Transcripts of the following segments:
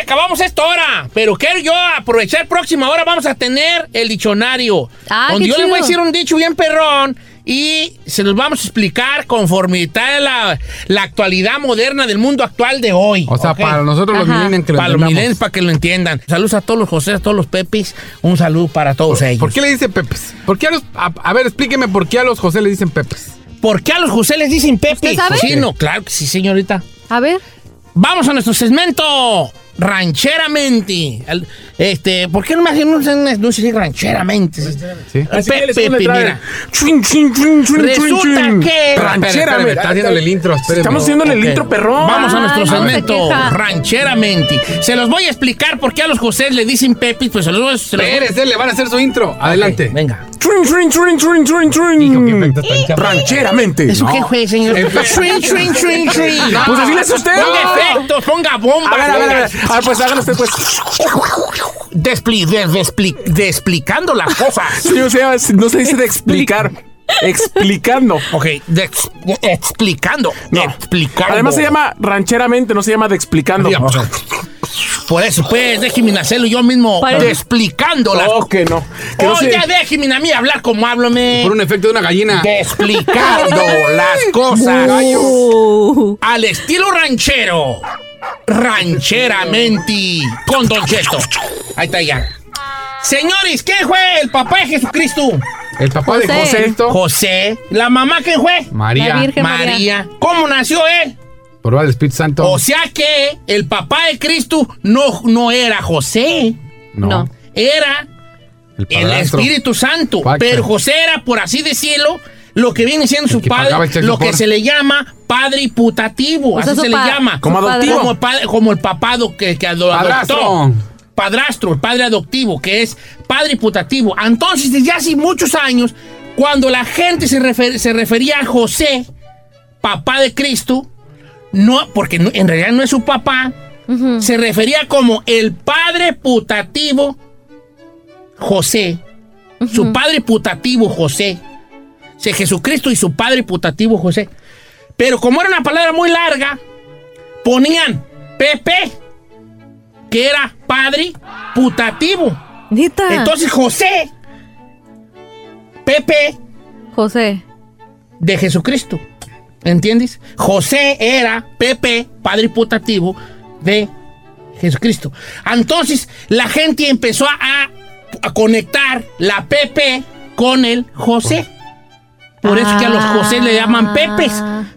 acabamos esta hora, pero quiero yo aprovechar próxima hora. Vamos a tener el diccionario. Ah, donde qué yo les voy a decir un dicho bien perrón y se los vamos a explicar conforme está la, la actualidad moderna del mundo actual de hoy. O sea, ¿ok? para nosotros los Ajá. millennials que lo Para los entendamos. millennials, para que lo entiendan. Saludos a todos los José, a todos los Pepis. Un saludo para todos ellos. ¿Por qué le dicen Pepes? ¿Por qué a los... A, a ver, explíqueme por qué a los José le dicen Pepes. ¿Por qué a los José les dicen Pepis? ¿Usted sabe? Sí, no, claro que sí, señorita. A ver. Vamos a nuestro segmento rancheramente. Este, ¿por qué no me hacen un no sé si rancheramente? Sí. Así mira. Chun, chun, chun, chun, Resulta que- Ranchera, Espérame, espérame, mira. está haciéndole el intro, espérame. Estamos haciendo el intro perrón. Vamos a nuestro Ay, no se rancheramente. Se los voy a explicar por qué a los José le dicen Pepis, pues se los voy a... se los le van a hacer su intro. Adelante. Venga. Chun, chun. Hijo. Rancheramente. ¿Eso qué fue, señor? Pues así le hace usted. Ponga efectos, ponga bombas. A ver, a ver, a ver. Ponga- A ver, pues hágalo usted, pues. Despli, de, despli- de explicando las cosas. Se llama- no se dice de explicar. Explicando. Ok, de ex- de explicando. No. Explicando. Además se llama rancheramente, no se llama de explicando. Digamos, Por eso, pues, déjeme hacerlo yo mismo. De explicando las Oh, que no. Que no se- Oiga, déjeme a mí hablar como háblame. Por un efecto de una gallina. De explicando las cosas. Uh, Al estilo ranchero. Rancheramente. Con Don Cheto. Ahí está ya. Señores, ¿quién fue el papá de Jesucristo? El papá de José. José. ¿La mamá quién fue? María. La Virgen. María. María. ¿Cómo nació él? Por el Espíritu Santo. O sea que el papá de Cristo no, no era José, no. no. era El. Espíritu Santo. Paca. Pero José era, por así decirlo, lo que viene siendo su padre, child lo que se le llama padre putativo. O sea, así se le llama. Como adoptivo. Como, padre- como el papado que, que ado- Padrastro. adoptó. Padrastro, el padre adoptivo, que es padre putativo. Entonces, desde hace muchos años, cuando la gente se, refer- se refería a José, papá de Cristo, no, porque no- en realidad no es su papá, se refería como el padre putativo José. Su padre putativo José. Jesucristo y su padre putativo José. Pero como era una palabra muy larga, ponían Pepe, que era padre putativo. Entonces José, Pepe José. de Jesucristo. ¿Entiendes? José era Pepe, padre putativo de Jesucristo. Entonces la gente empezó a, a conectar la Pepe con el José. Por eso que a los José le llaman Pepes.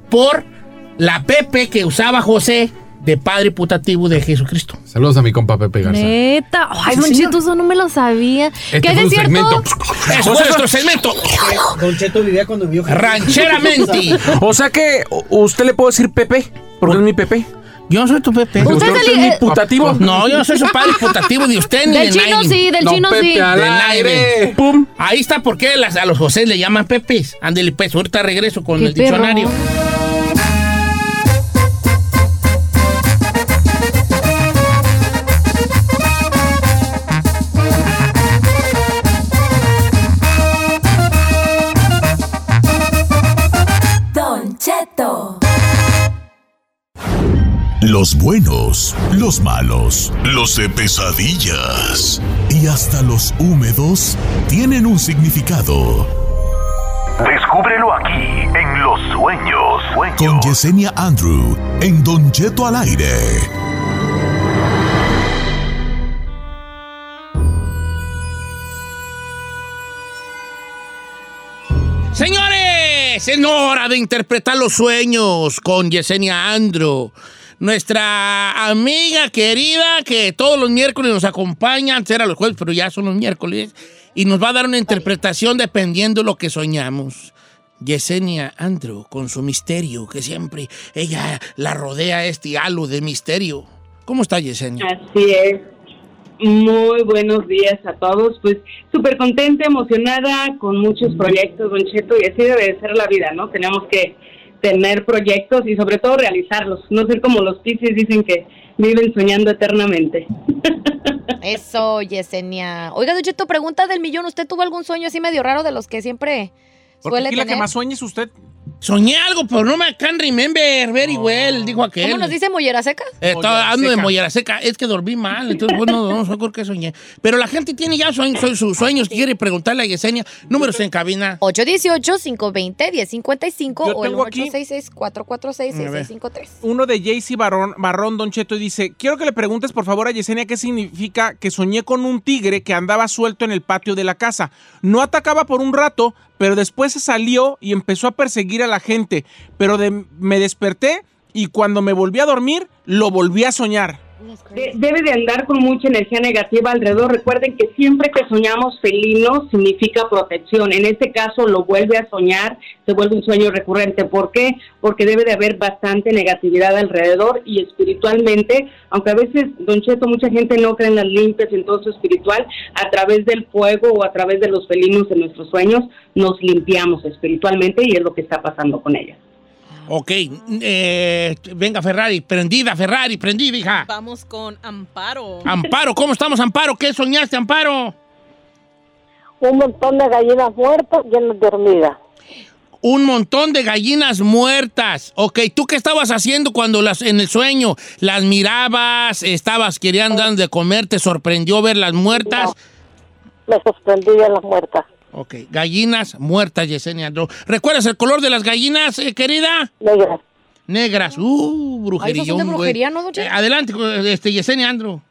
Por la Pepe que usaba José de padre putativo de Jesucristo. Saludos a mi compa Pepe Garza. Neta. Ay, Sí, Don señor. Cheto, eso no me lo sabía. Este ¿Qué fue es un cierto? segmento. Eso es nuestro segmento. Don Cheto vivía cuando vio Jesús. Rancheramente. O sea que usted le puede decir Pepe, porque es mi Pepe. Yo no soy tu Pepe. Usted Usted es el- eh, putativo. No, yo no soy su padre putativo de usted ni Del de chino nadie. sí, del No, chino Pepe sí. al Del aire. aire. Pum. Ahí está por qué las- a los José le llaman Pepes. Ándele, pues, ahorita regreso con Qué el diccionario. Los buenos, los malos, los de pesadillas y hasta los húmedos tienen un significado. Descúbrelo aquí en Los Sueños. Con Sueños. Yesenia Andrew en Don Cheto al aire. Señores, es hora de interpretar los sueños con Yesenia Andro. Nuestra amiga querida que todos los miércoles nos acompaña, antes los jueves, pero ya son los miércoles, y nos va a dar una interpretación dependiendo de lo que soñamos. Yesenia Andro, con su misterio, que siempre ella la rodea este halo de misterio. ¿Cómo está Yesenia? Así es. Muy buenos días a todos. Pues súper contenta, emocionada, con muchos proyectos, Don Cheto, y así debe de ser la vida, ¿no? Tenemos que tener proyectos y sobre todo realizarlos. No ser como los piscis dicen que viven soñando eternamente. Eso, Yesenia. Oiga, Don Cheto, pregunta del millón. ¿Usted tuvo algún sueño así medio raro de los que siempre Porque suele aquí la tener? que más sueña es usted. Soñé algo, pero no me can remember very well, dijo aquel. ¿Cómo nos dice mollera seca? Eh, estaba Mollera hablando de mollera seca. Es que dormí mal, entonces, bueno, no sé por qué soñé. Pero la gente tiene ya sueños, sus sueños. Quiere preguntarle a Yesenia. Números en cabina. 818-520-1055 Yo o el tengo aquí- 866-446-6653. Uno de Jaycee Barrón, Barrón, Don Cheto, y dice, quiero que le preguntes por favor a Yesenia qué significa que soñé con un tigre que andaba suelto en el patio de la casa. No atacaba por un rato, pero después se salió y empezó a perseguir a la gente. Pero de- me desperté y cuando me volví a dormir, lo volví a soñar. De- debe de andar con mucha energía negativa alrededor. Recuerden que siempre que soñamos felino significa protección. En este caso lo vuelve a soñar, se vuelve un sueño recurrente. ¿Por qué? Porque debe de haber bastante negatividad alrededor y espiritualmente, aunque a veces, Don Cheto, mucha gente no cree en las limpias, en todo eso espiritual, a través del fuego o a través de los felinos en nuestros sueños, nos limpiamos espiritualmente y es lo que está pasando con ella. Ok, eh, venga Ferrari, prendida Ferrari, prendida, hija. Vamos con Amparo. Amparo, ¿cómo estamos, Amparo? ¿Qué soñaste, Amparo? Un montón de gallinas muertas llenas de hormigas. Un montón de gallinas muertas. Ok, ¿tú qué estabas haciendo cuando las en el sueño las mirabas, estabas queriendo dar de comer, te sorprendió verlas muertas? Me sorprendí de las muertas. Ok, gallinas muertas, Yesenia Andro. ¿Recuerdas el color de las gallinas, eh, querida? Negras. Negras. Uh, brujería. Ay, ¿esas son de brujería, no, Cheto? adelante, este, Yesenia Andro.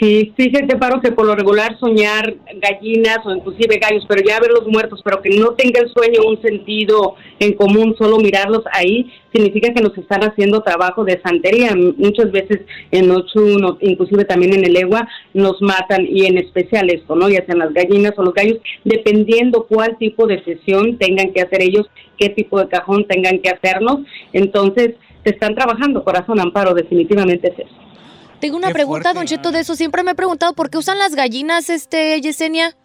Sí, fíjate, Paro, que por lo regular soñar gallinas o inclusive gallos, pero ya verlos muertos, pero que no tenga el sueño un sentido en común, solo mirarlos ahí, significa que nos están haciendo trabajo de santería. Muchas veces en Ochun, o inclusive también en el Egua, nos matan, y en especial esto, ¿no? Ya sean las gallinas o los gallos, dependiendo cuál tipo de sesión tengan que hacer ellos, qué tipo de cajón tengan que hacernos. Entonces, te están trabajando, corazón amparo, definitivamente es eso. Tengo una Qué pregunta, fuerte. Don Cheto, de eso. Siempre me he preguntado por qué usan las gallinas, este, Yesenia.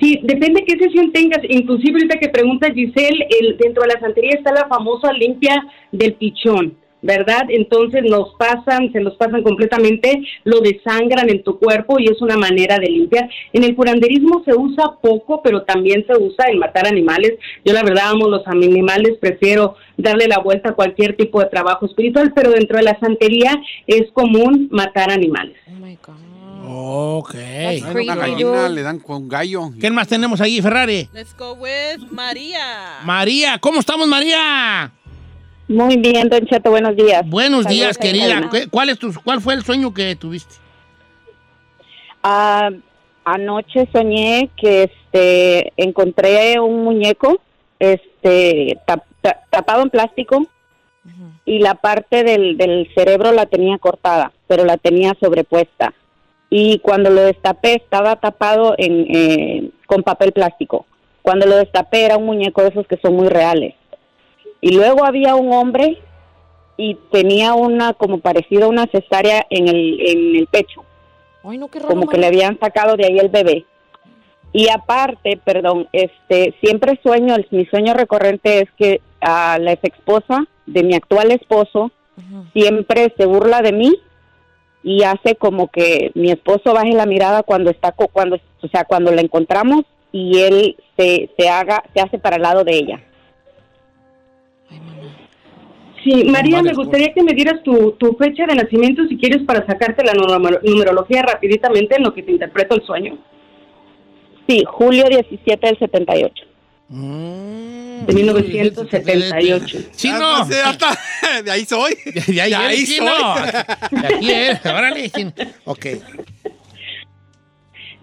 Sí, depende qué sesión tengas. Inclusive ahorita que pregunta Giselle, el, dentro de la santería está la famosa limpia del pichón, ¿verdad? Entonces nos pasan, se los pasan completamente, lo desangran en tu cuerpo y es una manera de limpiar. En el curanderismo se usa poco, pero también se usa en matar animales. Yo la verdad amo los animales, prefiero darle la vuelta a cualquier tipo de trabajo espiritual, pero dentro de la santería es común matar animales. Oh my God. Ok. Bueno, una gallina le dan con gallo. ¿Quién más tenemos ahí, Ferrari? Let's go with María. María, ¿cómo estamos, María? Muy bien, Don Cheto, buenos días. Buenos Saludos días, querida. Karina. ¿Qué- ¿Cuál, es tu, ¿Cuál fue el sueño que tuviste? Ah, anoche soñé que este encontré un muñeco este tap- ta- tapado en plástico y la parte del, del cerebro la tenía cortada, pero la tenía sobrepuesta. Y cuando lo destapé estaba tapado en, eh, con papel plástico. Cuando lo destapé era un muñeco de esos que son muy reales. Y luego había un hombre y tenía una como parecida a una cesárea en el, en el pecho Ay, no, qué raro. como que le habían sacado de ahí el bebé. Y aparte, perdón, este, siempre sueño, el- mi sueño recurrente es que a la ex esposa de mi actual esposo siempre se burla de mí y hace como que mi esposo baje la mirada cuando está, cuando, o sea, cuando la encontramos y él se, se haga, se hace para el lado de ella. Sí, María, me gustaría que me dieras tu, tu fecha de nacimiento si quieres para sacarte la numer- numerología rapiditamente en lo que te interpreto el sueño. Sí, julio 17 del 78. Mm. De 1978. Sí, Ah, no. pues, ya está. De ahí soy. De ahí, De ahí sí, soy. no. De aquí es. Órale. sí. Ok.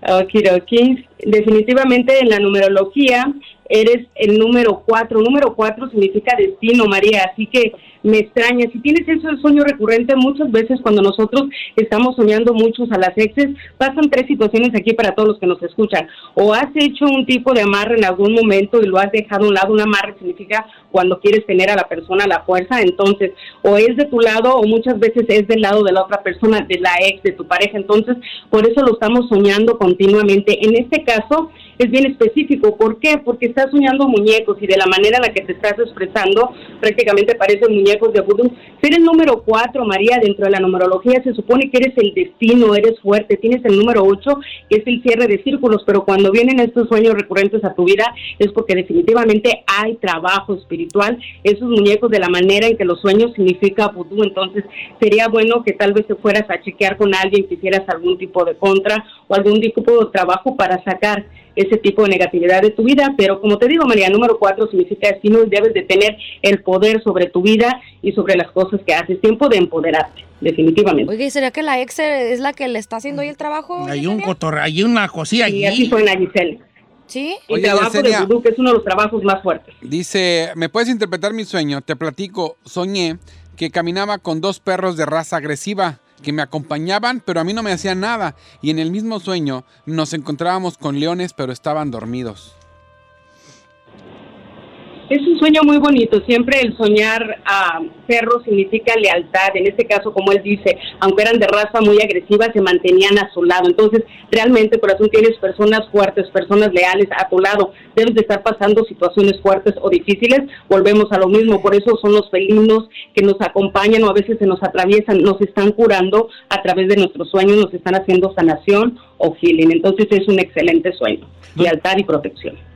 Okidoki. Definitivamente en la numerología eres el número cuatro. Número cuatro significa destino, María. Así que me extraña. Si tienes eso de sueño recurrente, muchas veces cuando nosotros estamos soñando muchos a las exes, pasan tres situaciones aquí para todos los que nos escuchan. O has hecho un tipo de amarre en algún momento y lo has dejado a un lado. Un amarre significa cuando quieres tener a la persona la fuerza. Entonces, o es de tu lado o muchas veces es del lado de la otra persona, de la ex, de tu pareja. Entonces, por eso lo estamos soñando continuamente. En este caso, es bien específico. ¿Por qué? Porque estás soñando muñecos y de la manera en la que te estás expresando, prácticamente parecen muñecos de vudú. Ser el número cuatro, María, dentro de la numerología se supone que eres el destino, eres fuerte. Tienes el número ocho, que es el cierre de círculos, pero cuando vienen estos sueños recurrentes a tu vida es porque definitivamente hay trabajo espiritual. Esos muñecos de la manera en que los sueños significa vudú, entonces sería bueno que tal vez te fueras a chequear con alguien, que hicieras algún tipo de contra o algún tipo de trabajo para sacar ese tipo de negatividad de tu vida, pero como te digo, María, número cuatro significa destino y debes de tener el poder sobre tu vida y sobre las cosas que haces. Tiempo de empoderarte, definitivamente. Oye, ¿y ¿sería que la ex es la que le está haciendo ahí el trabajo? Hay un cotorre, hay una cosilla Y allí. así fue en la Giselle. ¿Sí? El Oye, trabajo Yesenia. de vudú, que es uno de los trabajos más fuertes. Dice, ¿me puedes interpretar mi sueño? Te platico, soñé que caminaba con dos perros de raza agresiva que me acompañaban, pero a mí no me hacían nada. Y en el mismo sueño nos encontrábamos con leones, pero estaban dormidos. Es un sueño muy bonito. Siempre el soñar a perros significa lealtad. En este caso, como él dice, aunque eran de raza muy agresiva, se mantenían a su lado. Entonces, realmente, corazón, tienes personas fuertes, personas leales a tu lado. Debes de estar pasando situaciones fuertes o difíciles. Volvemos a lo mismo. Por eso son los felinos que nos acompañan o a veces se nos atraviesan, nos están curando a través de nuestros sueños, nos están haciendo sanación o healing. Entonces, es un excelente sueño. Lealtad y protección.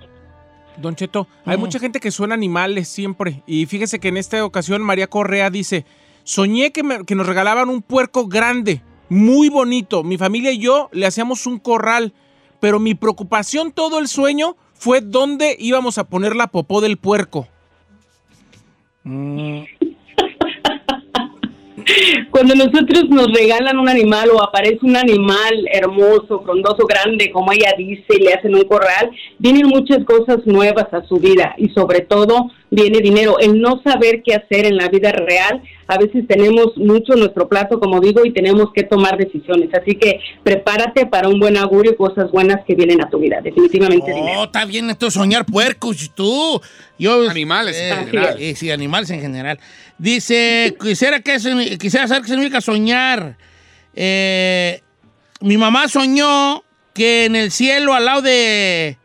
Don Cheto, hay mucha gente que suena animales siempre. Y fíjese que en esta ocasión María Correa dice, soñé que, me- que nos regalaban un puerco grande, muy bonito. Mi familia y yo le hacíamos un corral, pero mi preocupación todo el sueño fue dónde íbamos a poner la popó del puerco. Cuando nosotros nos regalan un animal o aparece un animal hermoso, frondoso, grande, como ella dice, y le hacen un corral, vienen muchas cosas nuevas a su vida y sobre todo viene dinero. El no saber qué hacer en la vida real, a veces tenemos mucho en nuestro plato, como digo, y tenemos que tomar decisiones. Así que prepárate para un buen augurio y cosas buenas que vienen a tu vida. Definitivamente dinero. Oh, está bien esto soñar puercos, tú. Yo, Animales en eh, general. eh, sí, animales en general. Dice, quisiera, que se- quisiera saber qué significa soñar. Eh, mi mamá soñó que en el cielo al lado de...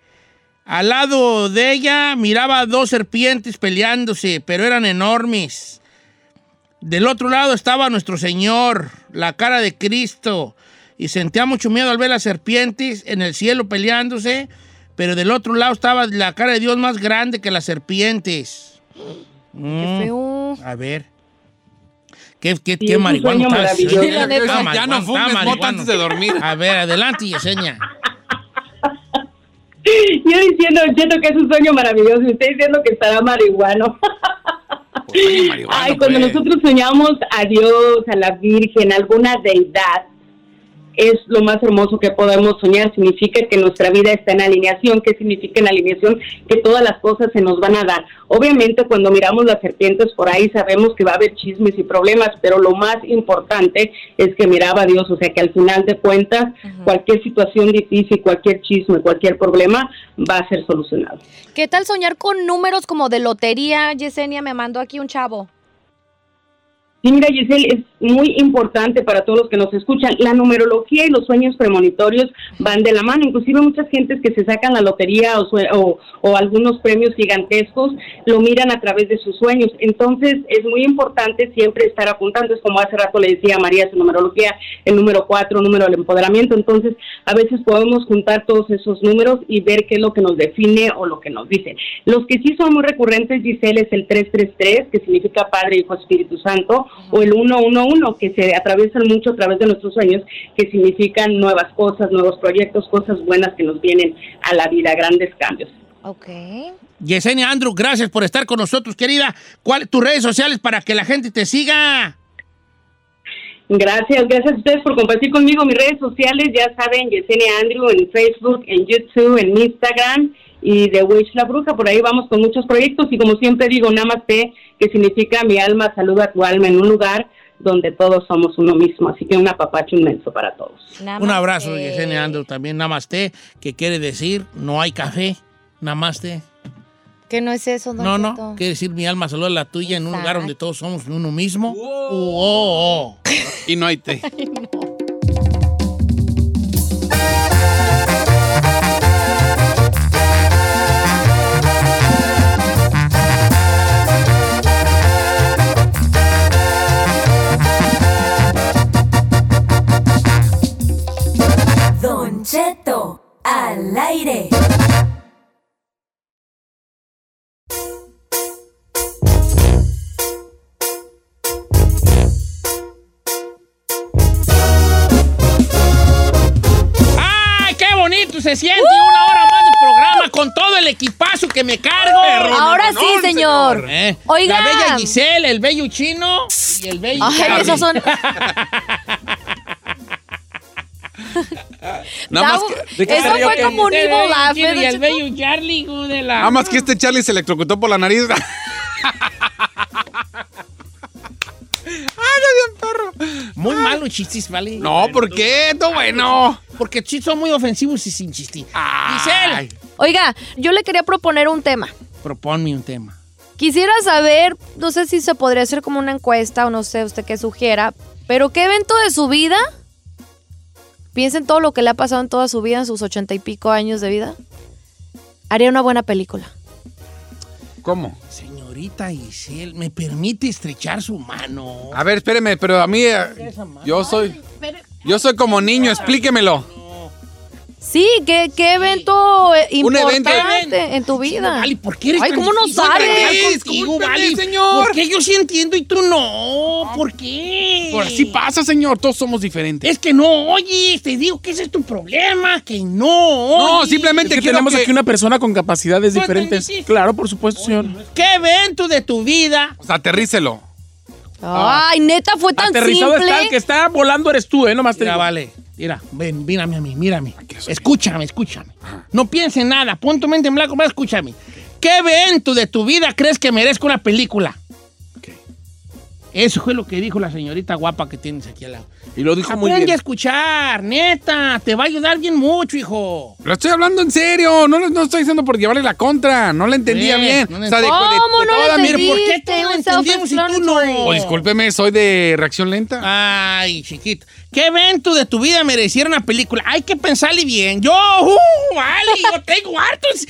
Al lado de ella miraba dos serpientes peleándose, pero eran enormes. Del otro lado estaba nuestro Señor, la cara de Cristo, y sentía mucho miedo al ver las serpientes en el cielo peleándose, pero del otro lado estaba la cara de Dios más grande que las serpientes. Mm, feo. A ver. Qué, qué, qué estás. Sí. Está Ya no fumes mota antes de dormir. A ver, adelante, Yesenia. Yo diciendo, Cheto, que es un sueño maravilloso, y usted diciendo que estará marihuano. Pues, marihuano, Ay, cuando pues. nosotros soñamos a Dios, a la Virgen, a alguna deidad, es lo más hermoso que podemos soñar. Significa que nuestra vida está en alineación. ¿Qué significa en alineación? Que todas las cosas se nos van a dar. Obviamente, cuando miramos las serpientes por ahí, sabemos que va a haber chismes y problemas, pero lo más importante es que miraba a Dios. O sea, que al final de cuentas, cualquier situación difícil, cualquier chisme, cualquier problema va a ser solucionado. ¿Qué tal soñar con números como de lotería? Yesenia me mandó aquí un chavo. Sí, mira, Giselle, es muy importante para todos los que nos escuchan. La numerología y los sueños premonitorios van de la mano. Inclusive muchas gentes que se sacan la lotería o, o, o algunos premios gigantescos lo miran a través de sus sueños. Entonces, es muy importante siempre estar apuntando. Es como hace rato le decía a María su numerología, el número cuatro, número del empoderamiento. Entonces, a veces podemos juntar todos esos números y ver qué es lo que nos define o lo que nos dice. Los que sí son muy recurrentes, Giselle, es el 333, que significa Padre, Hijo, Espíritu Santo, o el 111, que se atraviesan mucho a través de nuestros sueños, que significan nuevas cosas, nuevos proyectos, cosas buenas que nos vienen a la vida, grandes cambios. Ok. Yesenia Andrew, gracias por estar con nosotros, querida. ¿Cuáles tus redes sociales para que la gente te siga? Gracias, gracias a ustedes por compartir conmigo mis redes sociales. Ya saben, Yesenia Andrew en Facebook, en YouTube, en Instagram y The Witch La Bruja. Por ahí vamos con muchos proyectos y como siempre digo, Namaste, que significa mi alma saluda a tu alma en un lugar donde todos somos uno mismo. Así que un apapacho inmenso para todos. Un abrazo, Yesenia Andrew, también Namaste, que quiere decir no hay café. Namaste. ¿Qué no es eso, don No, no, quiere decir mi alma saluda a la tuya en un lugar donde todos somos uno mismo. Oh, oh. Y no hay té. ¡Ay, qué bonito se siente! Una hora más de programa con todo el equipazo que me cargo. Ahora sí, señor. ¿Eh? Oiga. La bella Giselle, el bello chino y el bello... Ay, esos son... Nada más que, Eso fue que- como un evil bello laugh. chino ¿eh, y el bello Charlie, de la... nada más que este Charlie se electrocutó por la nariz. Muy malo chistes, ¿vale? No, ¿por qué? Todo bueno. Porque chistes son muy ofensivos y sin chistir. Giselle, Oiga, yo le quería proponer un tema. proponme un tema. Quisiera saber, no sé si se podría hacer como una encuesta o no sé usted qué sugiera, pero ¿qué evento de su vida? Piensen todo lo que le ha pasado en toda su vida, en sus ochenta y pico años de vida. Haría una buena película. ¿Cómo? Señorita Giselle, ¿me permite estrechar su mano? A ver, espéreme, pero a mí eh, yo soy yo soy como niño, explíquemelo. Sí, ¿qué, qué evento eh, evento- importante en tu vida? Vale, ¿por qué eres Ay, ¿cómo no sabes? contigo, Vale? señor. ¿Por qué yo sí entiendo y tú no? ¿Por qué? Por así pasa, señor, todos somos diferentes. Es que no oyes, te digo que ese es tu problema, que no No, simplemente Es que tenemos que- aquí una persona con capacidades ¿Tú diferentes. Claro, por supuesto, señor. ¿Qué evento de tu vida? O sea, aterrícelo. Ay, neta, fue tan Aterrizado simple. está, el que está volando eres tú, ¿eh? Nomás te Mira, digo. vale. Mira, ven, mírame a mí, mírame. Escúchame, escúchame. No pienses en nada, pon tu mente en blanco, pero escúchame. ¿Qué evento de tu vida crees que merezca una película? Eso fue lo que dijo la señorita guapa que tienes aquí al lado. Y lo dijo muy Aprende a bien. escuchar, neta, te va a ayudar bien mucho, hijo. Lo estoy hablando en serio, no, no estoy diciendo por llevarle la contra, no la entendía Pues, bien. no o sea, de, de- ¿Cómo de no toda lo mi- Mire, ¿por qué tú no entendimos y tú no? self-explanatory. Oh, discúlpeme, soy de reacción lenta. Ay, chiquito. ¿Qué evento de tu vida mereciera una película? Hay que pensarle bien. Yo, uh, vale, yo tengo hartos.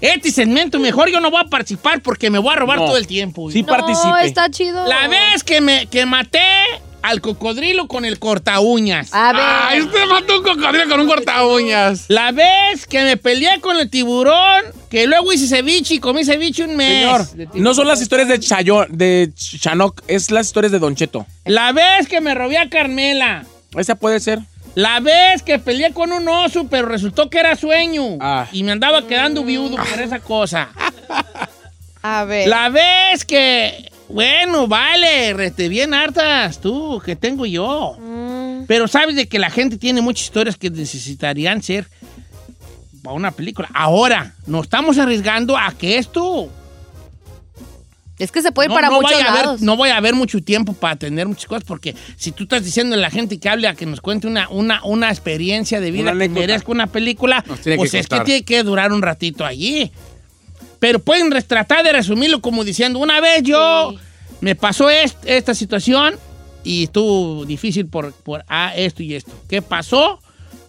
Este segmento mejor yo no voy a participar porque me voy a robar No. todo el tiempo. Sí, No, participe. está chido. La vez que me que maté al cocodrilo con el corta uñas. A ver. Ay, usted mató un cocodrilo con un corta uñas. La vez que me peleé con el tiburón, que luego hice ceviche y comí ceviche un mes. Señor, no son las historias de Chayo, de Ch- Chanok, es las historias de Don Cheto. La vez que me robé a Carmela. Esa puede ser. La vez que peleé con un oso, pero resultó que era sueño. Ah. Y me andaba quedando viudo por esa cosa. A ver. La vez que. Bueno, vale, rete bien hartas tú, que tengo yo. Mm, Pero sabes de que la gente tiene muchas historias que necesitarían ser para una película. Ahora, nos estamos arriesgando a que esto. Es que se puede ir no, para no muchos a lados. no voy a haber mucho tiempo para atender muchas cosas, porque si tú estás diciendo a la gente que hable a que nos cuente una, una, una experiencia de vida Una que merezca una película, tiene que pues es que tiene que durar un ratito allí. Pero pueden tratar de resumirlo como diciendo, una vez yo Sí. me pasó est- esta situación y estuvo difícil por, por ah, esto y esto. ¿Qué pasó?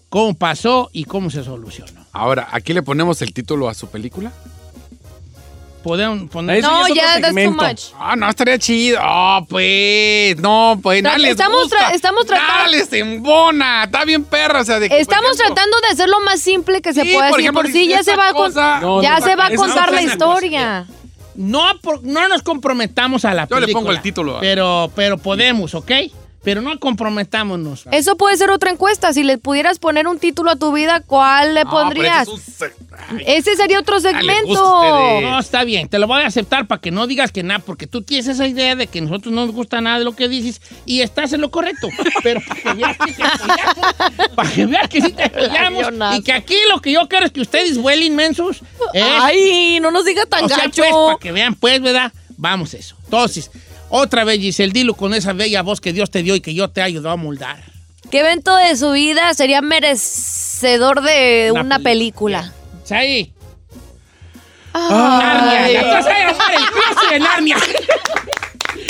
¿Cómo pasó? ¿Y cómo se solucionó? Ahora, ¿aquí le ponemos el título a su película? Podemos poner... No, ya that's too much. Ah, no, estaría chido. Ah, pues, no, pues, Tra- nada les estamos gusta. tra- estamos tratando- Nada les embona, está bien perra, o sea, de que, por Estamos ejemplo, tratando de hacer lo más simple que se Sí, pueda por ejemplo, Por sí ya se va a con- No, ya no, se va a contar la historia. No, por- no nos comprometamos a la Yo le película. pongo el título. Pero, pero podemos, ¿ok? Pero no comprometámonos. Eso puede ser otra encuesta. Si le pudieras poner un título a tu vida, ¿cuál le No, pero pondrías? ese es un se- Ay, Ese sería otro les gusta a segmento. No, está bien, te lo voy a aceptar para que no digas que nada, porque tú tienes esa idea de que a nosotros no nos gusta nada de lo que dices y estás en lo correcto. Pero para que veas que te apoyamos, para que veas que sí te apoyamos y que aquí lo que yo quiero es que ustedes vuelen inmensos. Es, Ay, no nos diga tan o sea, gacho. pues, para que vean, pues, ¿verdad? Vamos eso. Entonces, otra vez, Giselle, dilo con esa bella voz que Dios te dio y que yo te ayudó a moldar. ¿Qué evento de su vida sería merecedor de Una una, película? Sí. Ay. Narnia. La vas a llamar el closet de Narnia.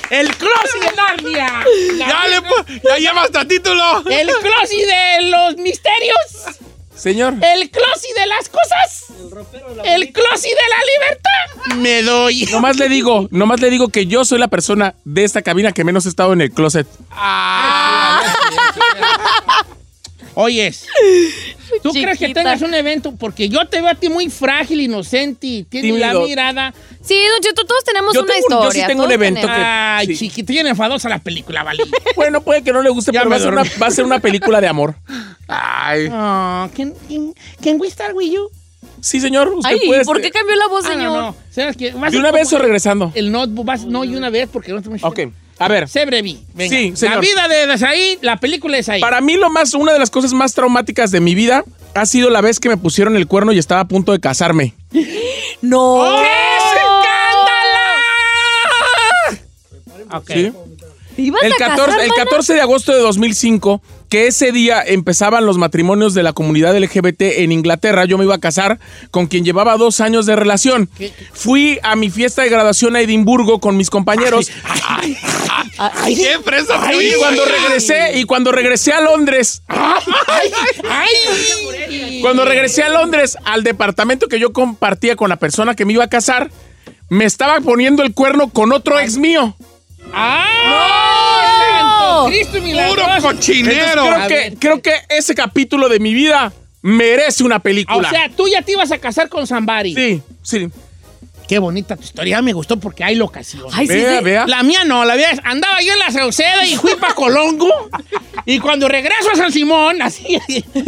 el closet de Narnia. Ya le ya lleva hasta título. El closet de los misterios. Señor. El closet de las cosas. El closet de la libertad. Me doy. Nomás le digo, nomás le digo que yo soy la persona de esta cabina que menos he estado en el closet. Oyes. ¿Tú crees que tengas un evento? Porque yo te veo a ti muy frágil, inocente y tienes la Tímido. mirada. Sí, Don Cheto, todos tenemos Yo una tengo un- yo historia. sí tengo un evento tenemos. que- Ay, sí. chiquito, bien enfadosa la película, ¿vale? Bueno, puede que no le guste, Ya pero va a, ser una, dormí. va a ser una película de amor. Ay. Oh, can, can, can we start with you? Sí, señor. Usted Ay, puede. ¿por qué cambió la voz, Ah, señor? no, no. ¿Sabes una vez o regresando? El notebook, vas- no, y una vez porque no te Ok. A ver. Sé brevi. Venga. Sí, La señor. vida de Desaí, la película de Desaí. Para mí, lo más, una de las cosas más traumáticas de mi vida ha sido la vez que me pusieron el cuerno y estaba a punto de casarme. No. Ok. ¿Sí? ¿Te ibas El a 14, casar, el mana? 14 de agosto de 2005, que ese día empezaban los matrimonios de la comunidad LGBT en Inglaterra, yo me iba a casar con quien llevaba dos años de relación. Fui a mi fiesta de graduación a Edimburgo con mis compañeros. Ay, qué fresa te y cuando regresé, y cuando regresé a Londres, cuando regresé a Londres al departamento que yo compartía con la persona que me iba a casar, me estaba poniendo el cuerno con otro ex mío. ¡Ah! ¡Santo Cristo milagroso! Puro cochinero. Creo, que, creo que ese capítulo de mi vida merece una película. O sea, tú ya te ibas a casar con Zambari. sí, sí. Qué bonita tu historia, me gustó porque hay locación. Ay, sí, Vea, sí. vea. La mía no, la mía es- andaba yo en la Sauceda y fui para Colongo. y cuando regreso a San Simón, así,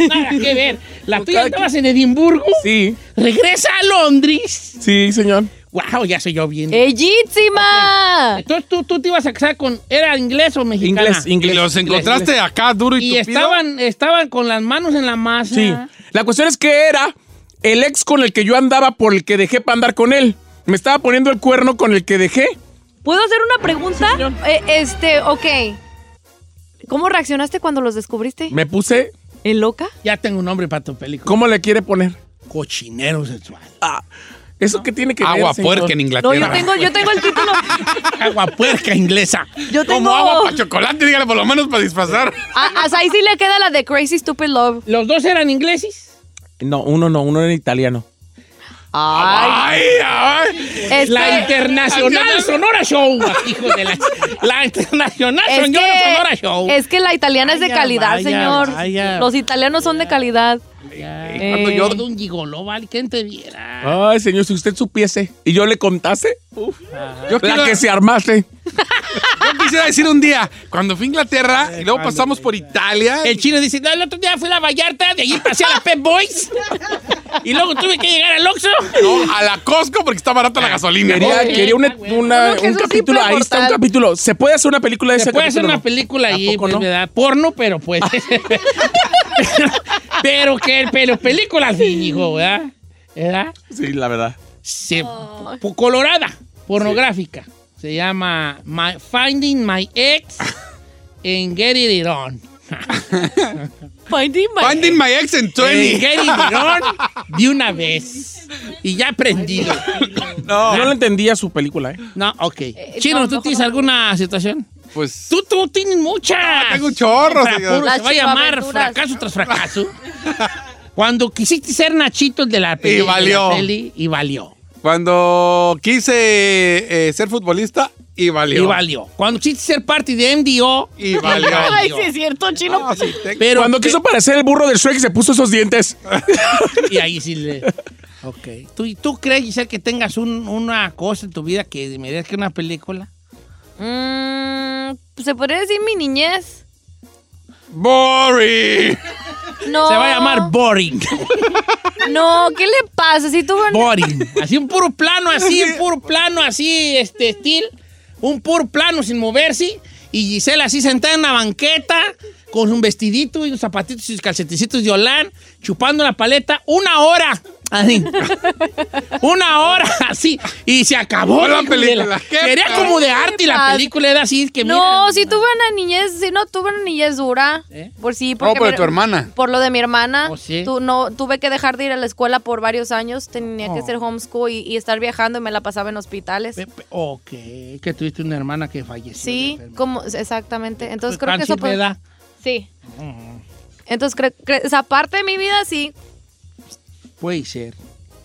nada que ver. La tuya andabas en Edimburgo. Sí, Regresa a Londres. sí, señor. Wow, ya soy yo bien. ¡Bellísima! Entonces tú, tú te ibas a casar con. ¿Era inglés o mexicana? Inglés, Y inglés. los encontraste inglés. acá duro y, Y tupido? estaban, estaban con las manos en la masa. Sí. La cuestión es que era el ex con el que yo andaba por el que dejé para andar con él. Me estaba poniendo el cuerno con el que dejé. ¿Puedo hacer una pregunta? señor. Eh, este, ok. ¿Cómo reaccionaste cuando los descubriste? Me puse. ¿En loca? Ya tengo un nombre para tu película. ¿Cómo le quiere poner? Cochinero sexual. Ah, ¿Eso qué tiene que ver? Agua señor? puerca en No, Inglaterra. yo tengo, yo tengo el título. Agua puerca inglesa. Yo tengo. Como agua para chocolate, dígale por lo menos para disfrazar. A, a Sai sí le queda la de Crazy Stupid Love. ¿Los dos eran ingleses? No, uno no, uno era italiano. Ay. Ay, ay. Es La que- Internacional Sonora Show. Hijo de la... La Internacional Sonora, Sonora que, Show. es que la italiana es de calidad, vaya, señor. vaya. Los italianos son de calidad. Eh. Cuando yo de un gigoló, ¿vale? ¿Quién te viera? Ay, señor, si usted supiese y yo le contase, uf, Yo, la quiero- que se armase. yo quisiera decir un día, cuando fui a Inglaterra y luego pasamos por Italia. El chino dice, no, el otro día fui a la Vallarta, de allí pasé a la Pep Boys. y luego tuve que llegar al Oxxo. No, a la Costco porque está barata la gasolina. Quería, quería una- una- que un capítulo, ahí está un capítulo. ¿Se puede hacer una película de Se ese puede hacer una película ¿A ahí, pues, no? ¿verdad? Porno, pero pues. pero que pero película al fin, hijo, ¿verdad? ¿Verdad? Sí, la verdad. Se- po- colorada, pornográfica. Se llama My- Finding My Ex and Getting It On. Finding my- Finding my ex en En 20. Getting It On de una vez. Y ya aprendido. No, no le entendía su película, ¿eh? No, ok. Chino, no, ¿tú no, tienes no. alguna situación? Pues. Tú, tú tienes muchas. tengo un chorro, señor. se va a llamar fracaso tras fracaso. Cuando quisiste ser Nachito el de la peli. Y valió. peli, y valió. Cuando quise eh, ser futbolista y valió. Y valió. Cuando quisiste ser parte de MDO. Y valió. Ay, sí es cierto, chino. No, sí, te- Pero Cuando que- quiso parecer el burro del Shrek se puso esos dientes. Y ahí sí le. Ok. ¿Tú, tú crees, Giselle, que tengas un- una cosa en tu vida que merezca una película? Mm, ¿Se podría decir mi niñez? Boring. No. Se va a llamar Boring. No, ¿qué le pasa? Si tuvo Boring. Así un puro plano, así, un puro plano, así, este, estilo. Un puro plano sin moverse. Y Gisela así sentada en una banqueta, con un vestidito y unos zapatitos y sus calceticitos de Holán, chupando la paleta, una hora. Así. una hora, así. Y se acabó La película. ¿Qué Quería tal? como de arte y la película era así. Que No, mira, si tuve una niñez, si no tuve una niñez dura. ¿Eh? Por sí, No, pero me- tu hermana. Por lo de mi hermana. ¿Oh, sí? Tu- no, tuve que dejar de ir a la escuela por varios años. Tenía que Oh. hacer homeschool y, y estar viajando y me la pasaba en hospitales. Pe- pe- Ok, que tuviste una hermana que falleció. Sí, como exactamente. Entonces Fue creo que eso puede- edad. Sí. Entonces creo que esa parte de mi vida sí. Puede ser.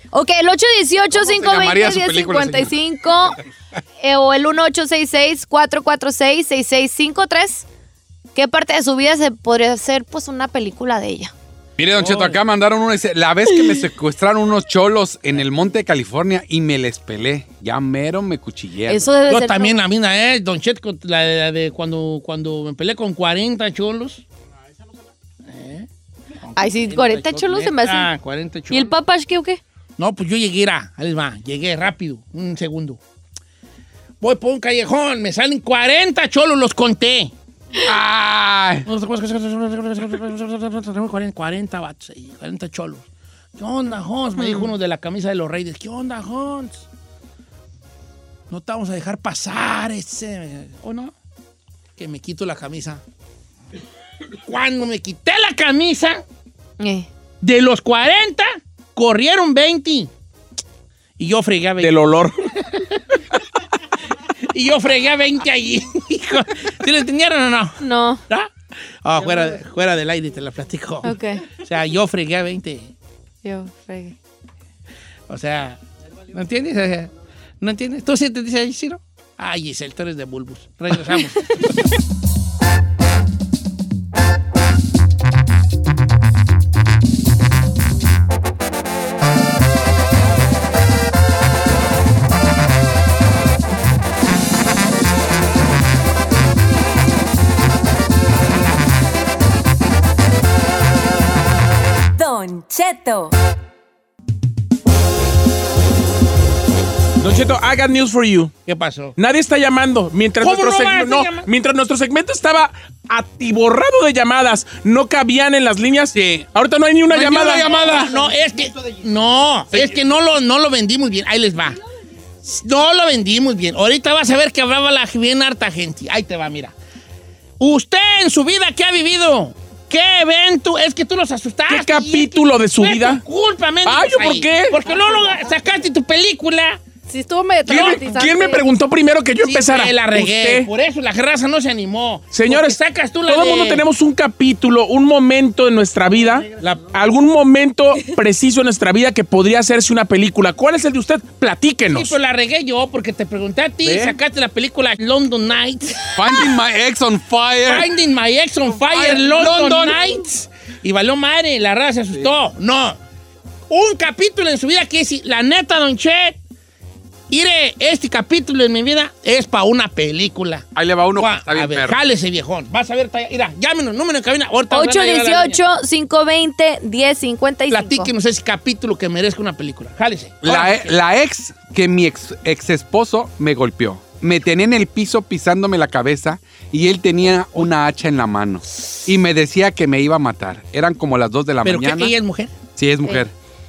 Ok, el 818 ¿Cómo se llamaría su 520 película, 1055 eh, o el 1866 446 6653. ¿Qué parte de su vida se podría hacer pues una película de ella? Mire, Don Cheto, acá mandaron uno. Dice, la vez que me secuestraron unos cholos en el monte de California y me les pelé. Ya mero me cuchillearon. Eso debe Yo ser también, la mina, ¿eh? Don Chet, con la de, la de cuando, cuando me peleé con 40 cholos. Ay, sí, 40 cholos se me Ah, hacen. 40 cholos. ¿Y el papash qué o qué? No, pues yo llegué, era, ahí les va, llegué rápido, un segundo. Voy por un callejón, me salen 40 cholos, los conté. Ay. 40, 40 vatos ahí, 40 cholos. ¿Qué onda, Hons? Me dijo uno de la camisa de los reyes. ¿Qué onda, Hons? No te vamos a dejar pasar ese. ¿O no? Que me quito la camisa. Cuando me quité la camisa, Eh. de los 40, corrieron 20. Y yo fregué a 20. Del olor. Y yo fregué a 20 allí. ¿Sí lo entendieron o no? No. ¿No? Ah, fuera, de- fuera del aire te la platico. Ok. O sea, yo fregué a 20. Yo, fregué. O sea, ¿no entiendes? ¿No entiendes? ¿Tú sí te dices ahí, Ciro? Ay, Giselle, tú eres de Bulbus. Regresamos. Cheto. Don Cheto, I got news for you. ¿Qué pasó? Nadie está llamando. Mientras ¿Cómo nuestro, no segmento, no, mientras nuestro segmento estaba atiborrado de llamadas, no cabían en las líneas. Ahorita no hay ni una No hay ni llamada. una llamada. No, es que. No, es que no lo, no lo vendimos bien. Ahí les va. No lo vendimos bien. Ahorita vas a ver que hablaba la bien harta gente. Ahí te va, mira. Usted en su vida, ¿qué ha vivido? ¿Qué evento? Es que tú los asustaste. ¿Qué capítulo de su vida? culpa, Ay, ¿yo por ahí. qué? Porque no lo sacaste tu película. Sí, estuvo medio ¿Quién, quién me preguntó primero que yo Sí, empezara? me la regué. Usted. Por eso la raza no se animó. Señores, sacas tú la todo el mundo tenemos un capítulo, un momento en nuestra vida, La- algún momento preciso en nuestra vida que podría hacerse una película. ¿Cuál es el de usted? Sí, Platíquenos. pero la regué yo porque te pregunté a ti, sacaste la película London Nights. Finding my ex on fire. Finding My Ex on Fire, Fire, London, London. Nights. Y valió madre, la raza se asustó. No. Un capítulo en su vida que es, la neta, Don Che, mire, este capítulo en mi vida es para una película. Ahí le va uno está bien a ver, perro. jálese, viejón. Vas a ver, mira, llámenos, número de cabina. Ahorita nos van a llevar a la línea. 818-520-1055. Platíquenos ese capítulo que merezca una película. Jálese. La, Órale. la ex que mi ex, ex esposo me golpeó. Me tenía en el piso pisándome la cabeza y él tenía una hacha en la mano. Y me decía que me iba a matar. Eran como las 2 de la ¿Pero qué? mañana. ¿Ella es mujer? Sí, es mujer.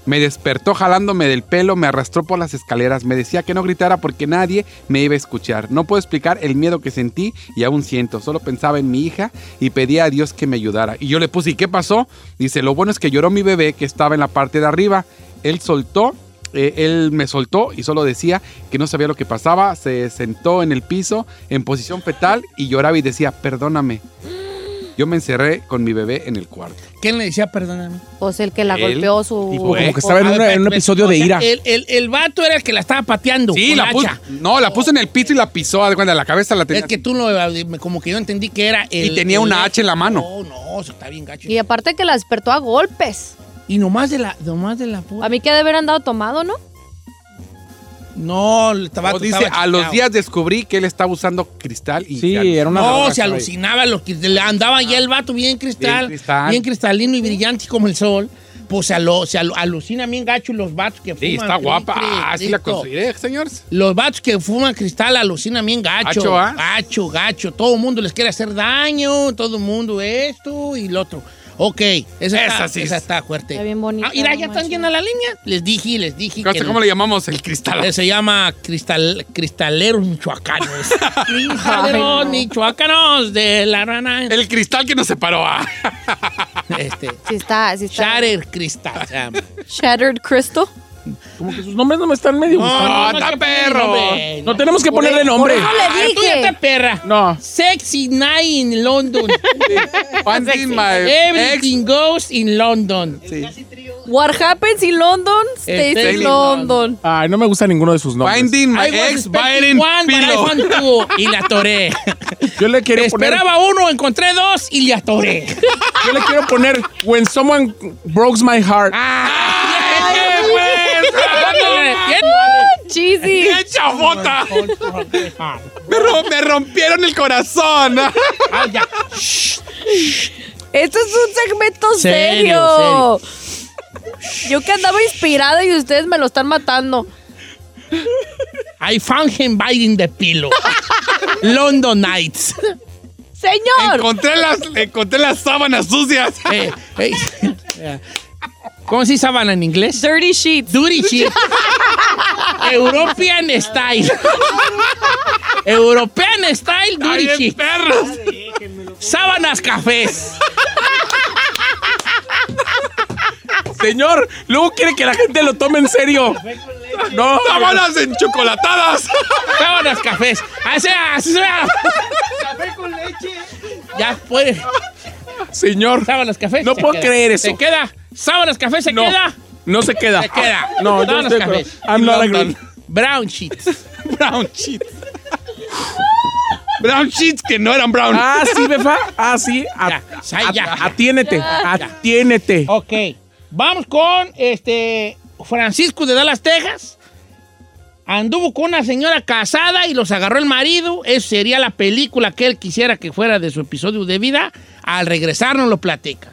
Me despertó jalándome del pelo, me arrastró por las escaleras, me decía que no gritara porque nadie me iba a escuchar. No puedo explicar el miedo que sentí y aún siento. Solo pensaba en mi hija y pedía a Dios que me ayudara. Y yo le puse, ¿y qué pasó? Dice, lo bueno es que lloró mi bebé que estaba en la parte de arriba. Él soltó, eh, él me soltó y solo decía que no sabía lo que pasaba. Se sentó en el piso en posición fetal y lloraba y decía, perdóname. Yo me encerré con mi bebé en el cuarto. ¿Quién le decía perdóname? Pues el que la Él. golpeó su... Fue- Como que estaba en, A ver, una- en un episodio o de ira. El, el, el vato era el que la estaba pateando. Sí, con la puso. hacha. No, la puso en el piso y la pisó. haz de cuenta, la cabeza la tenía. Es que tú no, como que yo entendí que era el. Y tenía el- una hacha en la mano. No, no, eso está bien gacho. Y aparte que la despertó a golpes. Y nomás de la, nomás de la puta. A mí que de haber andado tomado, ¿no? No, el tabaco O dice, estaba a los días descubrí que él estaba usando cristal y Sí, era una No, se alucinaba lo que le andaba ya el vato bien cristal, Bien cristal. bien cristalino y brillante como el sol. Pues se, alo- se alu- alucina bien gacho los vatos que Sí, fuman. está guapa. cri- cri- Ah, sí la conseguiré, señores. Los vatos que fuman cristal alucinan bien gacho. Gacho, ¿ah? Gacho, gacho. Todo el mundo les quiere hacer daño, todo el mundo esto y lo otro. Ok, esa, Esa está, sí esa es. está fuerte. Está bien bonita, Ah, mira, no ya están manches. llena la línea. Les dije, les dije. ¿Cómo, que ¿Cómo le llamamos el cristal? Eh, Se llama cristal, cristaleros michoacanos. cristaleros michoacanos de la rana. El cristal que nos separó. ah. Este, Sí está, sí está. Shatter Cristal. se llama. Shattered Crystal. Como que sus nombres no me están medio gustando. no, está perro. nombre, No tenemos que ponerle nombre. por eso le Ah, tú ya dije. está perra. No. Sexy Night in London. Finding my ex. Everything goes in London. What happens in London stays Stays in London. Ay, no me gusta ninguno de sus nombres. Finding my I ex biting one, but I pillow. found two. Y la atoré. Yo le quiero poner. Esperaba uno, encontré dos y le atoré. Yo le quiero poner When someone breaks my heart. ¡Ah! ¡Qué Cheesy. ¡Qué chafota! Me, ro- me rompieron el corazón. Ah, ya. Esto es un segmento Serio, serio. Yo que andaba inspirada y ustedes me lo están matando. I found him biting the pillow. London Nights. Señor. Encontré las, encontré las sábanas sucias. Eh, eh, ¿Cómo se dice sábana en inglés? Dirty sheets. Dirty sheets. European style. European style dirty sheets. Sábanas cafés. Señor, luego quiere que la gente lo tome en serio. No. Sábanas enchocolatadas. Sábanas cafés. Así, así sea. Café con leche. Ya puede. Señor. Sábanas cafés. No se puedo queda. creer eso. Se queda. Sábanas cafés se No. queda. No se queda. Se queda. No, yo estoy cafés. I'm not agree. Brown sheets. Brown sheets. Brown sheets que no eran brown. Ah, sí, befa. Ah, sí. A- Ya, ya. Atiénete. Atiénete. Ok. Vamos con este Francisco de Dallas, Texas. Anduvo con una señora casada y los agarró el marido. Eso sería la película que él quisiera que fuera de su episodio de vida. Al regresar nos lo platica.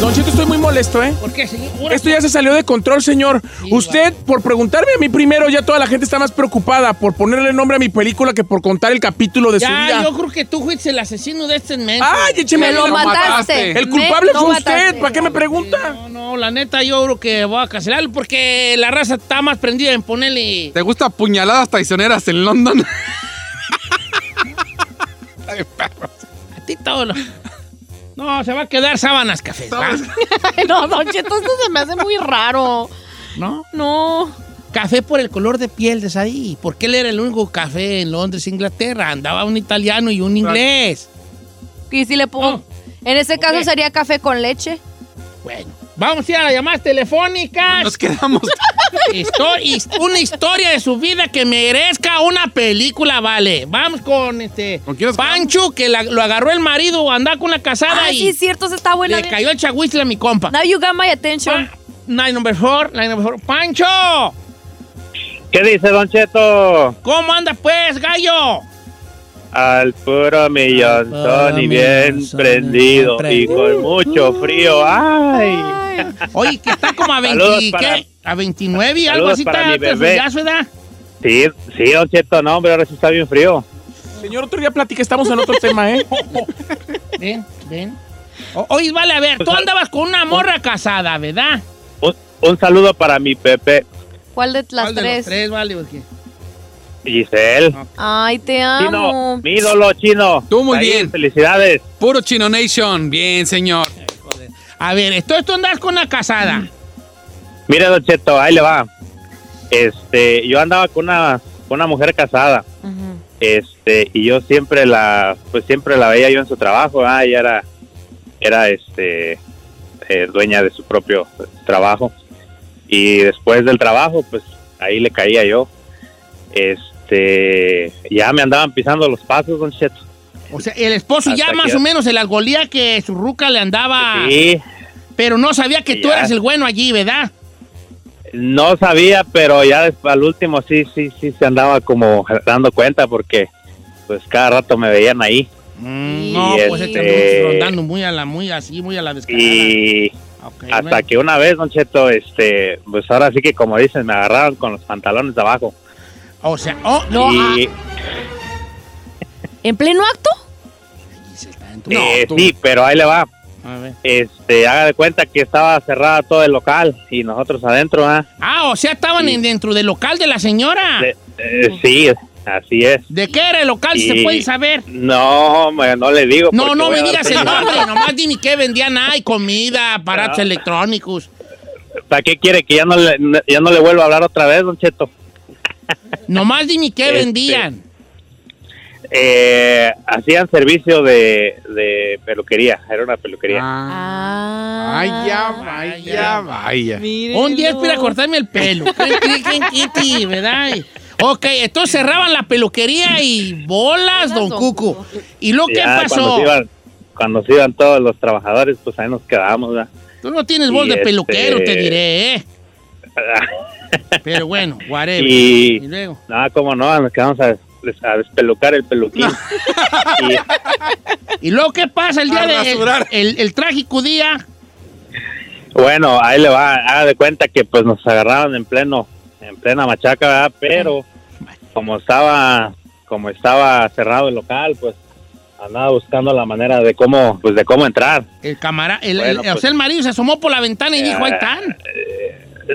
Don Cheto, estoy muy molesto, ¿eh? ¿Por qué, señor? Esto ya se salió de control, señor. Usted, por preguntarme a mí primero, ya toda la gente está más preocupada por ponerle nombre a mi película que por contar el capítulo de su Ya, vida. yo creo que tú fuiste el asesino de este mes. ¡Ay, écheme Me lo mataste. El culpable Me- fue usted. mataste. ¿Para qué me pregunta? No, no, la neta yo creo que voy a cancelarlo porque la raza está más prendida en ponerle... ¿Te gusta puñaladas traicioneras en London? A ti todo lo... No, se va a quedar sábanas. Ay, no, Don Cheto, esto se me hace muy raro. ¿No? No. Café por el color de piel de ahí. Porque él era el único café en Londres, Inglaterra. Andaba un italiano y un inglés. Y si le pongo. En ese caso sería café con leche. Bueno, vamos a ir a las llamadas telefónicas. Nos quedamos. Una historia de su vida que merezca una película, vale. Vamos con este Pancho, que la- lo agarró el marido, andaba con la casada Ah, y sí, cierto, esa está buena. le bien. cayó el chagüistle a mi compa. Now you got my attention. Line number four, line number four. ¡Pancho! ¿Qué dice Don Cheto? ¿Cómo anda pues, gallo? Al puro millón, puro y bien prendido y con mucho frío. ¡Ay! Oye, que está como a 20, Saludos para- ¿qué? A 29 y algo así para está, mi su edad. Sí, sí, Don Cheto, no, hombre, ahora sí está bien frío. Señor, otro día platica, estamos en otro tema, ¿eh? Ven, ven. O- Oye, vale, a ver, tú andabas con una morra casada, ¿verdad? Un, un saludo para mi Pepe ¿Cuál de las ¿Cuál de los tres? tres, vale? Porque- Giselle. Ay, te Chino, amo. mi ídolo chino. Tú muy Ahí, bien. Felicidades. Puro Chino Nation. Bien, señor. A ver, esto, esto andas con una casada. Mire, Don Cheto, ahí le va. Este, yo andaba con una, con una mujer casada. Este, y yo siempre la, pues siempre la veía yo en su trabajo, ah, ella era, era este, eh, dueña de su propio trabajo. Y después del trabajo, pues ahí le caía yo. Este, ya me andaban pisando los pasos, Don Cheto. O sea, el esposo ya más o menos se las golía que su ruca le andaba. Sí, Pero no sabía que Sí, tú ya. eras el bueno allí, ¿verdad? no sabía, pero ya después, al último sí, sí, sí se andaba como dando cuenta porque pues cada rato me veían ahí. No, Y pues este este- rondando muy a la, muy así, muy a la descarada. Y hasta bueno. que una vez, Don Cheto, este, pues ahora sí que como dicen, me agarraron con los pantalones de abajo. O sea, oh, No, y ah, ¿En pleno acto? eh, sí, pero ahí le va. A ver. Este, haga de cuenta que estaba cerrada todo el local y nosotros adentro, ¿ah? Ah, o sea, estaban en- dentro del local de la señora. De- eh, sí, así es. ¿De qué era el local? Si Y- se puede saber. No, me- no le digo. No, no me digas el nombre, nomás dime qué vendían ahí, comida, aparatos Ah. electrónicos. ¿Para qué quiere que ya no le, ya no le vuelva a hablar otra vez, Don Cheto? Nomás dime qué Este, vendían. Eh, hacían servicio de, de peluquería, era una peluquería. Ah. Vaya, vaya, vaya. Un día es para cortarme el pelo. ¿Qué- qué- qué- qué ti, ¿verdad? Ok, entonces cerraban la peluquería y bolas, don Cuco. ¿Y lo que Cuando pasó? se, iban, cuando se iban todos los trabajadores, pues ahí nos quedábamos. ¿verdad? Tú no tienes voz de peluquero, este- te diré, ¿eh? Pero bueno, whatever. Y, luego. no, cómo no, nos quedamos a, des- a despelucar el peluquín. ¿Y luego qué pasa el día de el, el- el trágico día? Bueno, ahí le va, haga de cuenta que pues nos agarraron en pleno, en plena machaca, ¿verdad? Pero como estaba, como estaba cerrado el local, pues andaba buscando la manera de cómo, pues de cómo entrar. El camarada, el, Bueno, el- pues- el marido se asomó por la ventana y dijo, ahí están.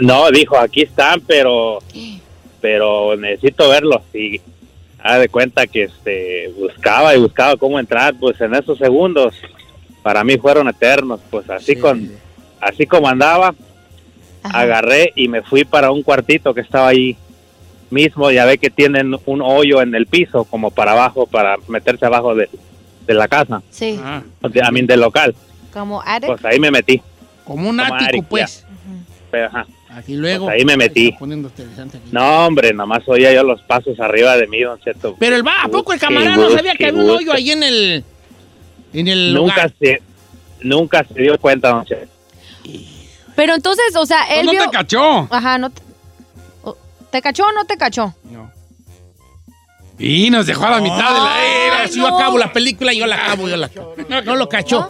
No, dijo, aquí están, pero, pero necesito verlos. Y haga de cuenta que este buscaba y buscaba cómo entrar, pues en esos segundos para mí fueron eternos, pues así con, así como andaba, agarré y me fui para un cuartito que estaba ahí mismo, ya ve que tienen un hoyo en el piso como para abajo, para meterse abajo de, de la casa, Sí. de, a mí del local, Como attic. pues ahí me metí. Como un Como ático, Eric, pues. Pero, ajá. Aquí luego. Pues ahí me metí. Poniendo interesante aquí. No, hombre, nomás oía yo los pasos arriba de mí, don Cheto. Pero el va, ¿a poco el camarada no sabía que había un hoyo ahí en el. En el Nunca lugar? se, nunca se dio cuenta, don Cheto. Pero entonces, o sea, él no vio... te cachó. Ajá, no te... ¿Te cachó o no te cachó? Y nos dejó a la mitad de la era. Si yo acabo la película, yo la acabo, yo la acabo. No, lo cachó.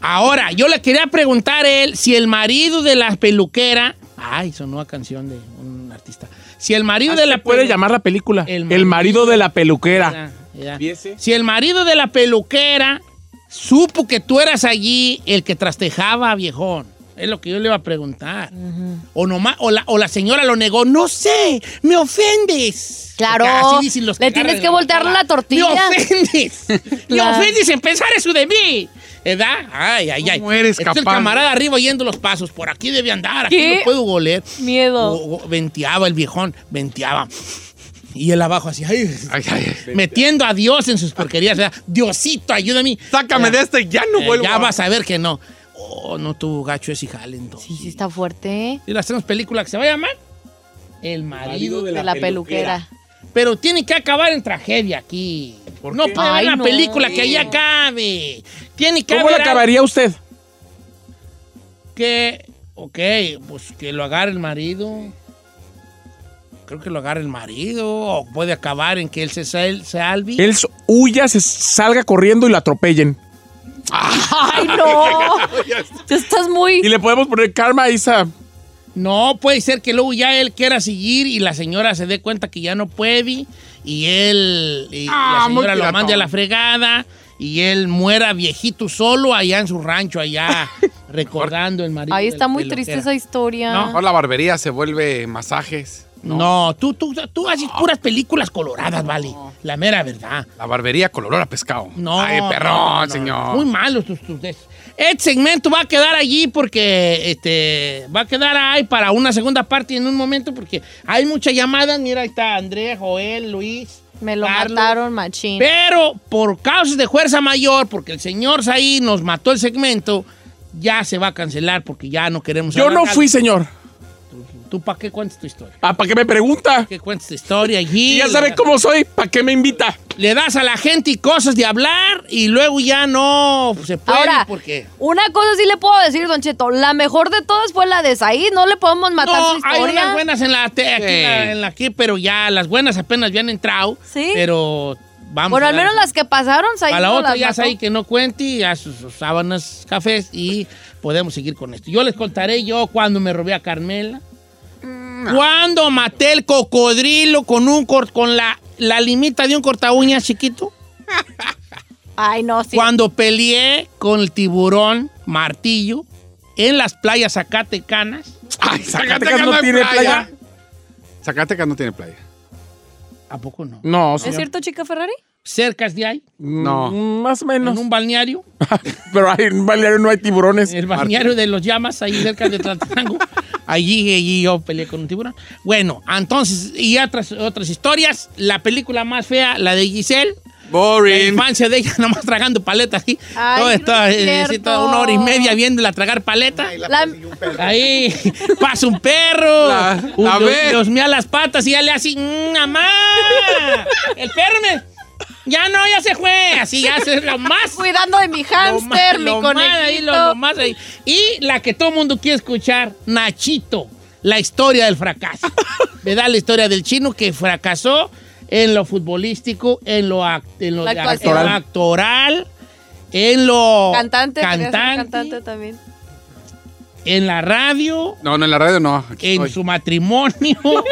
Ahora, yo le quería preguntar a él si el marido de la peluquera. Ay, sonó a canción de un artista. Si el marido de la puede pelu- llamar la película. El El marido, de la peluquera. Ya. Si el marido de la peluquera supo que tú eras allí el que trastejaba, viejón. Es lo que yo le iba a preguntar. O, nomás, o, la, o la señora lo negó. No sé, me ofendes. Claro, así dicen los le tienes que voltear la tortilla. Me ofendes. me ofendes en pensar eso de mí. ¿Verdad? Ay, ay, ay. ¿Cómo eres Entonces el capaz? camarada arriba oyendo los pasos. Por aquí debe andar, aquí ¿Qué? lo puedo goler. Miedo. O- o- venteaba el viejón, venteaba. Y él abajo así, ay, metiendo a Dios en sus porquerías. ¿verdad? Diosito, ayúdame. Sácame de este, ya no Eh, vuelvo. Ya a- vas a ver que no. Oh, no tuvo gacho ese jale entonces. Sí, sí está fuerte. ¿Y le hacemos película que se va a llamar? El marido De la peluquera. Pero tiene que acabar en tragedia aquí. no puede Ay, haber una no. película que ahí acabe. Tiene que ¿Cómo le haber acabaría usted? que, ok, pues que lo agarre el marido. Creo que lo agarre el marido. O puede acabar en que él se, sal- se albi. Él huya, se salga corriendo y lo atropellen. ¡Ay, no! Estás muy... Y le podemos poner karma a Isa. No, puede ser que luego ya él quiera seguir y la señora se dé cuenta que ya no puede y él y Ah, la muy señora lo mande a la fregada y él muera viejito solo allá en su rancho allá recordando el marido. Del está muy triste esa historia. No, ahora la barbería se vuelve masajes. No, tú, tú, tú haces puras películas coloradas, vale. La mera verdad. La barbería con olor a pescado. No. Ay, perrón, no, no, señor. Muy malos tus, tus des- Este segmento va a quedar allí porque este va a quedar ahí para una segunda parte en un momento porque hay muchas llamadas. Mira, ahí está Andrea, Joel, Luis. Me lo Carlos. mataron, machín. Pero por causas de fuerza mayor, porque el señor Saí nos mató el segmento, ya se va a cancelar porque ya no queremos Yo no fui, señor. ¿Tú para qué cuentas tu historia? Ah, ¿Para qué me pregunta? ¿Qué cuentas tu historia allí? Y ya sabe cómo soy. ¿Para qué me invita? Le das a la gente y cosas de hablar y luego ya no se puede Ahora, porque... una cosa sí le puedo decir, Don Cheto. La mejor de todas fue la de Said. No le podemos matar No, su hay historia. unas buenas en la, te- aquí, Sí. en la- en la aquí, pero ya las buenas apenas habían entrado. Sí. Pero vamos Bueno, a al menos las que pasaron, Said A la no otra las ya ahí que no cuente y a sus, sus sábanas cafés y podemos seguir con esto. Yo les contaré yo cuando me robé a Carmela. Cuando maté el cocodrilo con un cor- con la, la limita de un corta uñas chiquito. Ay, no, sí. Cuando peleé con el tiburón martillo en las playas Zacatecanas. Ay, Zacatecas no tiene playa. Zacatecas no tiene playa. ¿A poco no? No, ¿Es señor. cierto, chica Ferrari? Cercas de ahí, No. Más o menos. en un balneario. Pero ahí en un balneario no hay tiburones. El balneario de los llamas, ahí cerca de Tlatenango. Allí, allí yo peleé con un tiburón. Bueno, entonces, y otras, otras historias. La película más fea, la de Giselle. La Boring. infancia de ella, nomás tragando paletas así. Ay, Todo no eh, toda una hora y media viéndola tragar paleta. La- Ahí pasa un perro. La- un- a los- los mea las patas y ya le hace, "Mm, mamá. El perro me. Ya no, ya se fue. Así ya se lo más. Cuidando de mi hámster, mi lo más ahí, lo- lo más ahí. Y la que todo el mundo quiere escuchar, Nachito, la historia del fracaso. ¿Verdad? La historia del chino que fracasó en lo futbolístico, en lo, act- en lo actoral, en lo cantante, cantante también. En la radio, No, no, en la radio no. Aquí en estoy. su matrimonio.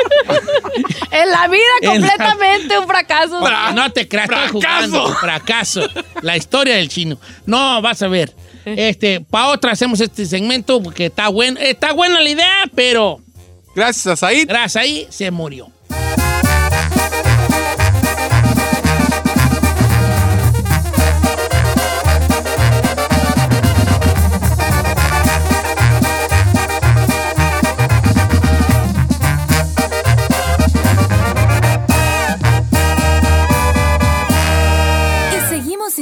En la vida la- completamente un fracaso. no te creas, estoy jugando. Fracaso. La historia del chino. No, vas a ver. Este, para otra hacemos este segmento porque está bueno, está buena la idea, pero Gracias a Said. gracias ahí se murió.